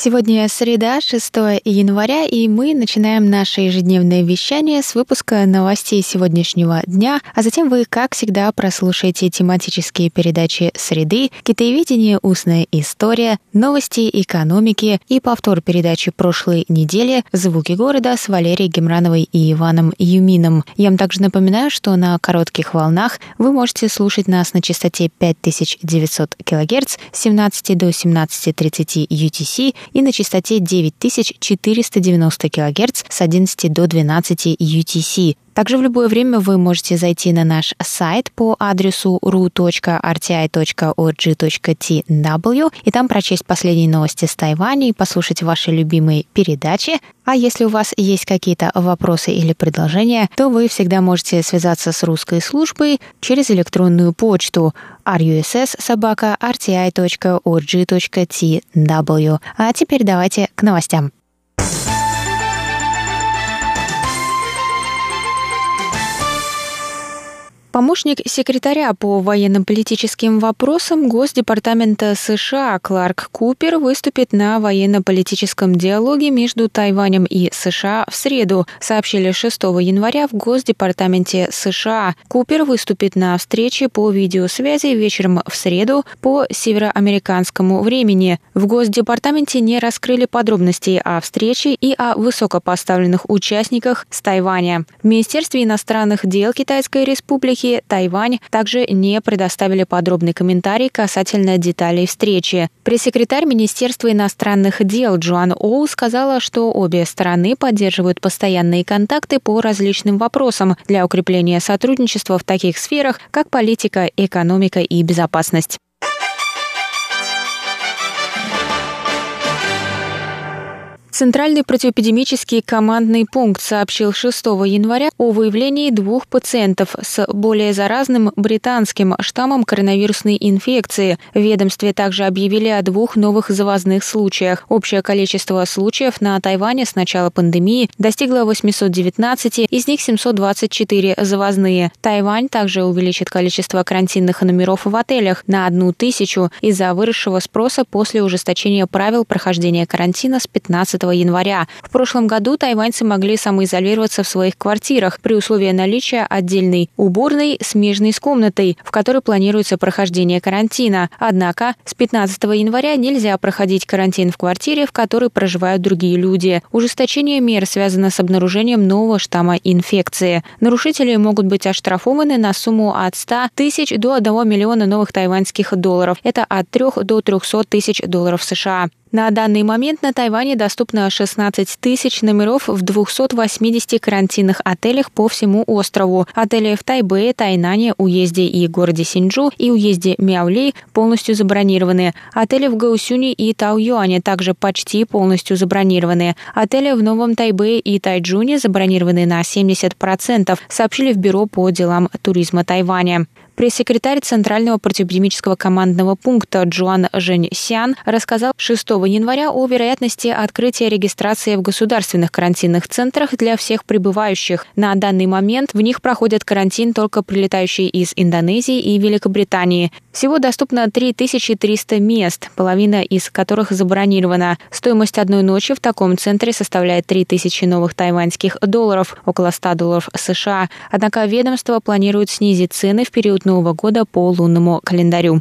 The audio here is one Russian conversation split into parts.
Сегодня среда, 6 января, и мы начинаем наше ежедневное вещание с выпуска новостей сегодняшнего дня, а затем вы, как всегда, прослушаете тематические передачи «Среды», «Китаеведение. Устная история», «Новости экономики» и повтор передачи прошлой недели «Звуки города» с Валерией Гемрановой и Иваном Юмином. Я вам также напоминаю, что на коротких волнах вы можете слушать нас на частоте 5900 кГц с 17 до 17.30 UTC и на частоте 9490 кГц с 11 до 12 UTC. Также в любое время вы можете зайти на наш сайт по адресу ru.rti.org.tw и там прочесть последние новости с Тайваня и послушать ваши любимые передачи. А если у вас есть какие-то вопросы или предложения, то вы всегда можете связаться с русской службой через электронную почту russ.rti.org.tw. А теперь давайте к новостям. Помощник секретаря по военно-политическим вопросам Госдепартамента США Кларк Купер выступит на военно-политическом диалоге между Тайванем и США в среду, сообщили 6 января в Госдепартаменте США. Купер выступит на встрече по видеосвязи вечером в среду по североамериканскому времени. В Госдепартаменте не раскрыли подробностей о встрече и о высокопоставленных участниках с Тайваня. В Министерстве иностранных дел Китайской Республики Республики Тайвань также не предоставили подробный комментарий касательно деталей встречи. Пресс-секретарь Министерства иностранных дел Джоан Оу сказала, что обе стороны поддерживают постоянные контакты по различным вопросам для укрепления сотрудничества в таких сферах, как политика, экономика и безопасность. Центральный противоэпидемический командный пункт сообщил 6 января о выявлении двух пациентов с более заразным британским штаммом коронавирусной инфекции. В ведомстве также объявили о двух новых завозных случаях. Общее количество случаев на Тайване с начала пандемии достигло 819, из них 724 завозные. Тайвань также увеличит количество карантинных номеров в отелях на одну тысячу из-за выросшего спроса после ужесточения правил прохождения карантина с 15 января. В прошлом году тайваньцы могли самоизолироваться в своих квартирах при условии наличия отдельной уборной, смежной с комнатой, в которой планируется прохождение карантина. Однако с 15 января нельзя проходить карантин в квартире, в которой проживают другие люди. Ужесточение мер связано с обнаружением нового штамма инфекции. Нарушители могут быть оштрафованы на сумму от 100 тысяч до 1 миллиона новых тайваньских долларов. Это от 3 до 300 тысяч долларов США. На данный момент на Тайване доступно 16 тысяч номеров в 280 карантинных отелях по всему острову. Отели в Тайбэе, Тайнане, уезде и городе Синджу и уезде Мяули полностью забронированы. Отели в Гаусюне и Тау-Юане также почти полностью забронированы. Отели в Новом Тайбэе и Тайджуне забронированы на 70%, сообщили в Бюро по делам туризма Тайваня. Пресс-секретарь Центрального противоэпидемического командного пункта Джуан Жень Сян рассказал 6 января о вероятности открытия регистрации в государственных карантинных центрах для всех прибывающих. На данный момент в них проходят карантин только прилетающие из Индонезии и Великобритании. Всего доступно 3300 мест, половина из которых забронирована. Стоимость одной ночи в таком центре составляет 3000 новых тайваньских долларов, около 100 долларов США. Однако ведомство планирует снизить цены в период Нового года по лунному календарю.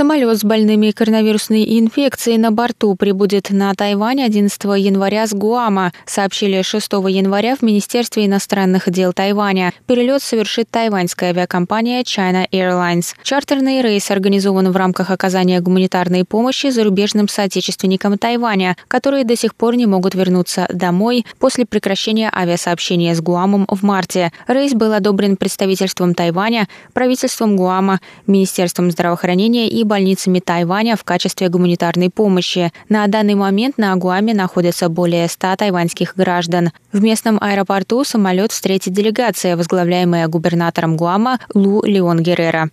Самолет с больными коронавирусной инфекцией на борту прибудет на Тайвань 11 января с Гуама, сообщили 6 января в Министерстве иностранных дел Тайваня. Перелет совершит тайваньская авиакомпания China Airlines. Чартерный рейс организован в рамках оказания гуманитарной помощи зарубежным соотечественникам Тайваня, которые до сих пор не могут вернуться домой после прекращения авиасообщения с Гуамом в марте. Рейс был одобрен представительством Тайваня, правительством Гуама, Министерством здравоохранения и больницами Тайваня в качестве гуманитарной помощи. На данный момент на Агуаме находится более 100 тайваньских граждан. В местном аэропорту самолет встретит делегация, возглавляемая губернатором Гуама Лу Леон Геррера.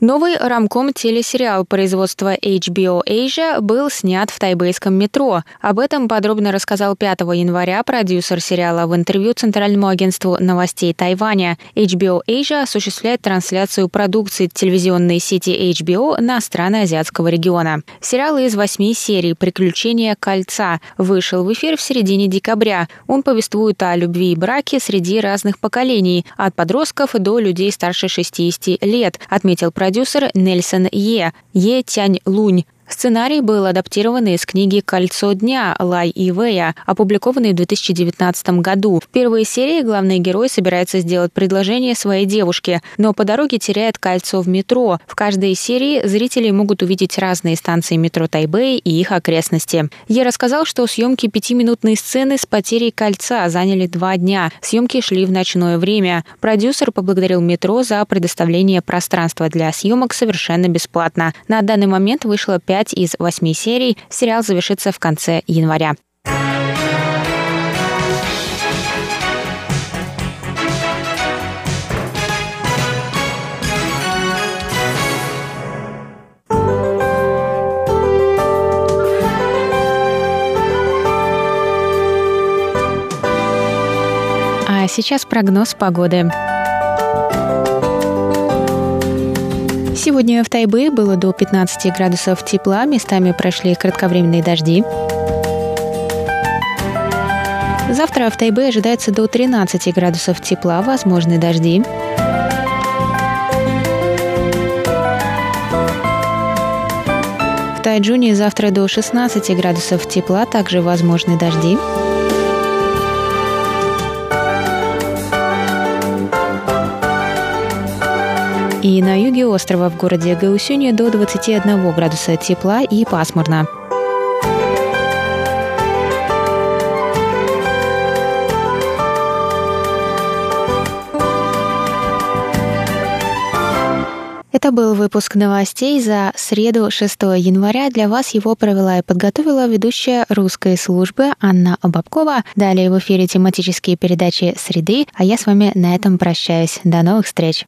Новый рамком телесериал производства HBO Asia был снят в тайбэйском метро. Об этом подробно рассказал 5 января продюсер сериала в интервью Центральному агентству новостей Тайваня. HBO Asia осуществляет трансляцию продукции телевизионной сети HBO на страны азиатского региона. Сериал из восьми серий «Приключения кольца» вышел в эфир в середине декабря. Он повествует о любви и браке среди разных поколений, от подростков до людей старше 60 лет, отметил продюсер продюсер Нельсон Е. Е. Тянь Лунь. Сценарий был адаптирован из книги «Кольцо дня» Лай Ивея, опубликованной в 2019 году. В первой серии главный герой собирается сделать предложение своей девушке, но по дороге теряет кольцо в метро. В каждой серии зрители могут увидеть разные станции метро Тайбэй и их окрестности. Я рассказал, что съемки пятиминутной сцены с потерей кольца заняли два дня. Съемки шли в ночное время. Продюсер поблагодарил метро за предоставление пространства для съемок совершенно бесплатно. На данный момент вышло пять 5 из 8 серий. Сериал завершится в конце января. А сейчас прогноз погоды. Сегодня в Тайбе было до 15 градусов тепла, местами прошли кратковременные дожди. Завтра в Тайбе ожидается до 13 градусов тепла, возможны дожди. В Тайджуне завтра до 16 градусов тепла, также возможны дожди. И на юге острова в городе Гаусюне до 21 градуса тепла и пасмурно. Это был выпуск новостей за среду 6 января. Для вас его провела и подготовила ведущая русской службы Анна Обабкова. Далее в эфире тематические передачи «Среды», а я с вами на этом прощаюсь. До новых встреч!